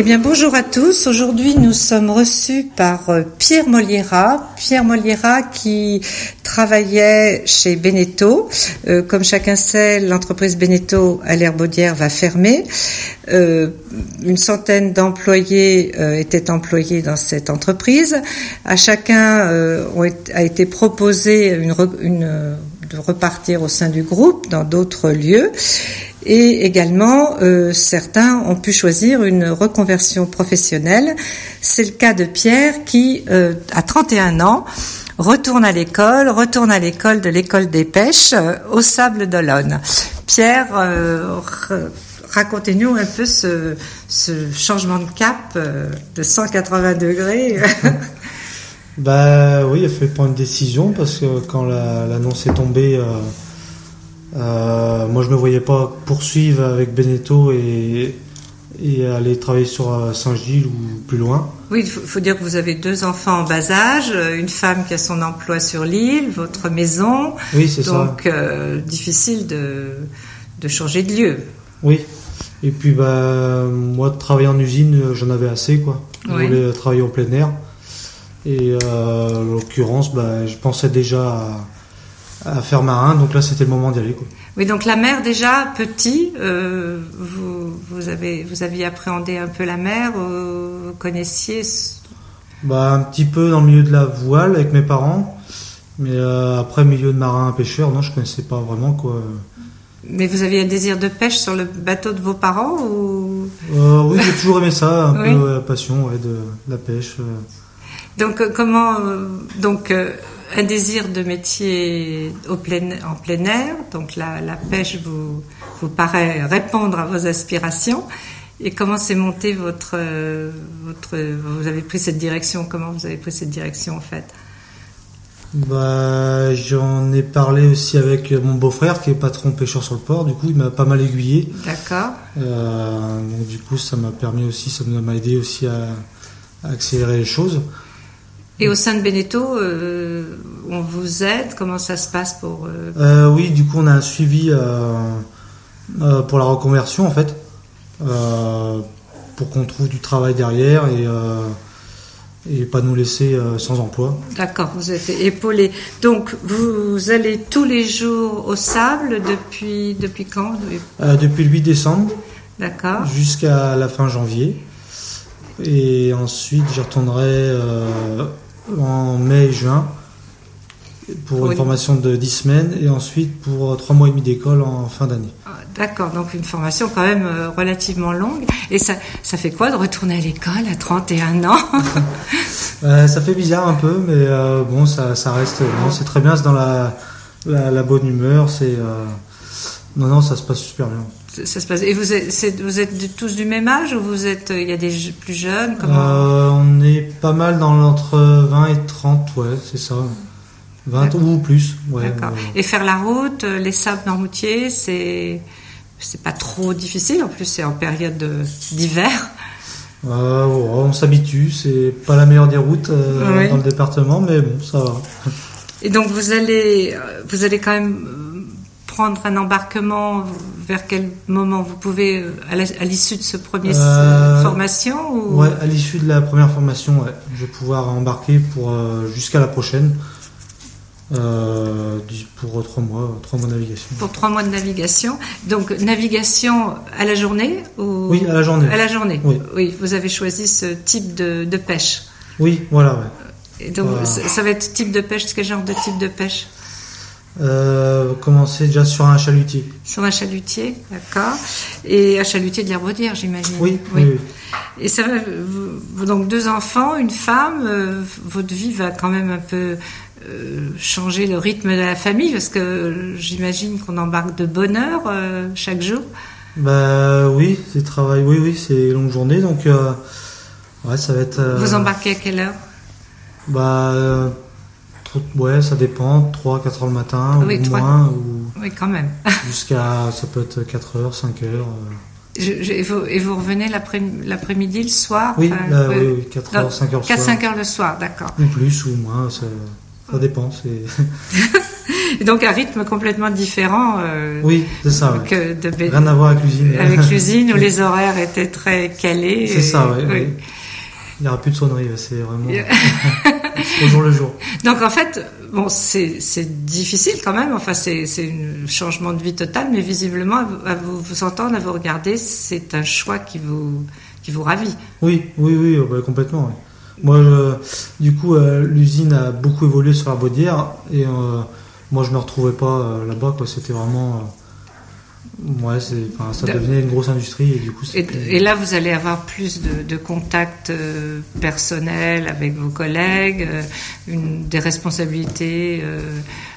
Eh bien, bonjour à tous. Aujourd'hui, nous sommes reçus par euh, Pierre Moliera. Pierre Moliera qui travaillait chez Beneteau. Euh, comme chacun sait, l'entreprise Beneteau à l'Herbaudière va fermer. Euh, une centaine d'employés étaient employés dans cette entreprise. À chacun a été proposé de repartir au sein du groupe dans d'autres lieux. Et également, euh, certains ont pu choisir une reconversion professionnelle. C'est le cas de Pierre qui, euh, à 31 ans, retourne à l'école, retourne à l'école de l'école des pêches euh, au Sable d'Olonne. Pierre, racontez-nous un peu ce, changement de cap de 180 degrés. bah oui, il a fait prendre une décision parce que quand l'annonce est tombée euh, moi, je ne me voyais pas poursuivre avec Beneteau et, et aller travailler sur euh, Saint-Gilles ou plus loin. Oui, il faut, dire que vous avez deux enfants en bas âge, une femme qui a son emploi sur l'île, votre maison. Oui, c'est ça. Donc, euh, difficile de, de changer de lieu. Oui. Et puis, bah, moi, de travailler en usine, j'en avais assez, quoi. Je voulais travailler en plein air. Et en l'occurrence, bah, je pensais déjà à à faire marin. Donc là, c'était le moment d'y aller. Oui, donc la mer déjà petit, euh, vous, vous avez vous aviez appréhendé un peu la mer, euh, vous connaissiez. Bah un petit peu dans le milieu de la voile avec mes parents, mais euh, après milieu de marin pêcheur, non, je connaissais pas vraiment quoi. Mais vous aviez un désir de pêche sur le bateau de vos parents ou? Oui, j'ai toujours aimé ça, un peu la passion ouais, de, la pêche. Donc comment donc un désir de métier au plein, en plein air, donc la, la pêche vous, vous paraît répondre à vos aspirations. Et comment s'est monté votre, votre. Vous avez pris cette direction? Comment vous avez pris cette direction en fait? Bah, J'en ai parlé aussi avec mon beau-frère qui est patron pêcheur sur le port. Du coup, il m'a pas mal aiguillé. D'accord. Euh, donc, du coup, ça m'a permis aussi, ça m'a aidé aussi à, à accélérer les choses. Et au sein de Beneteau, euh, on vous aide? Comment ça se passe pour euh, euh, Oui, du coup, on a un suivi pour la reconversion, en fait, pour qu'on trouve du travail derrière et, et pas nous laisser sans emploi. D'accord, vous êtes épaulé. Donc, vous allez tous les jours au sable depuis, depuis quand? Depuis le 8 décembre. D'accord. Jusqu'à la fin janvier. Et ensuite, j'y retournerai en mai et juin pour une formation de 10 semaines et ensuite pour 3 mois et demi d'école en fin d'année. Ah, d'accord, donc une formation quand même euh, relativement longue. Et ça, ça fait quoi de retourner à l'école à 31 ans? Euh, Ça fait bizarre un peu, mais euh, bon, ça, ça reste. c'est très bien, c'est dans la, la, bonne humeur. C'est non, non, ça se passe super bien ça se passe. Et vous êtes, vous êtes tous du même âge ou vous êtes, il y a des plus jeunes euh, On est pas mal dans l'entre 20 et 30, ouais, c'est ça. 20 ou plus, ouais. D'accord. Et faire la route, euh, les sables dans routier, c'est, c'est pas trop difficile. En plus, c'est en période d'hiver. Euh, on s'habitue. C'est pas la meilleure des routes dans le département, mais bon, ça va. Et donc vous allez, vous allez quand même prendre un embarquement vers quel moment vous pouvez euh, à l'issue de ce premier euh, formation ou... Ouais, à l'issue de la première formation, je vais pouvoir embarquer pour euh, jusqu'à la prochaine. pour trois mois, trois mois de navigation. Pour trois mois de navigation. Donc navigation à la journée ou? Oui, à la journée. À la journée. Oui. vous avez choisi ce type de, de pêche. Oui, voilà. Et donc ça va être type de pêche. Quel genre de type de pêche? Euh, commencer déjà sur un chalutier. Sur un chalutier, d'accord. Et un chalutier de l'herbaudière, j'imagine. Oui, oui. Et ça va, vous, donc deux enfants, une femme, euh, votre vie va quand même un peu euh, changer le rythme de la famille, parce que j'imagine qu'on embarque de bonne heure chaque jour. Bah oui, c'est travail, oui, oui, c'est longue journée, donc ouais, ça va être. Vous embarquez à quelle heure? Bah Ouais, ça dépend, 3, 4 heures le matin, ou moins. Ou oui, quand même. Jusqu'à, ça peut être 4 heures, 5 heures. Euh. et, vous, revenez l'après-midi, le soir Oui, oui, 4 heures, 5 heures 4, 5 heures le soir, d'accord. Ou plus, ou moins, ça, ça dépend. donc un rythme complètement différent. Euh, oui, c'est ça. Que de Rien à voir avec l'usine. Avec l'usine où les horaires étaient très calés. C'est ça, oui. Il n'y aura plus de sonnerie, c'est vraiment au jour le jour. Donc en fait, bon, c'est difficile quand même. Enfin, c'est un changement de vie total, mais visiblement, à vous, vous entendre, à vous regarder, c'est un choix qui vous qui vous ravit. Oui, oui, oui, oh, bah, complètement. Moi, du coup, euh, l'usine a beaucoup évolué sur la Baudière et euh, moi, je me retrouvais pas euh, là-bas. C'était vraiment Ouais, ça devenait une grosse industrie et du coup. Et, là, vous allez avoir plus de, contacts euh, personnels avec vos collègues, euh, une, des responsabilités euh,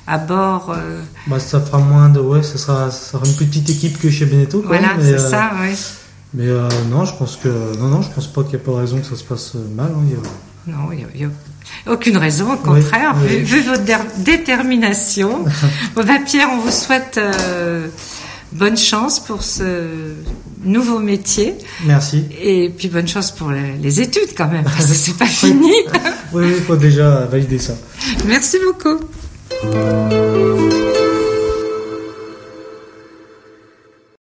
à bord. Bah, ça fera moins de, ouais, ça sera, ça sera une petite équipe que chez Beneteau. voilà, c'est ça, oui. Mais non, je pense que non, non, je pense pas qu'il n'y a pas de raison que ça se passe mal. Hein, non, il n'y a, aucune raison, au contraire, Vu, votre détermination. bon, bah, Pierre, on vous souhaite bonne chance pour ce nouveau métier. Merci. Et puis bonne chance pour les, études quand même, parce que c'est pas fini. oui, il faut déjà valider ça. Merci beaucoup.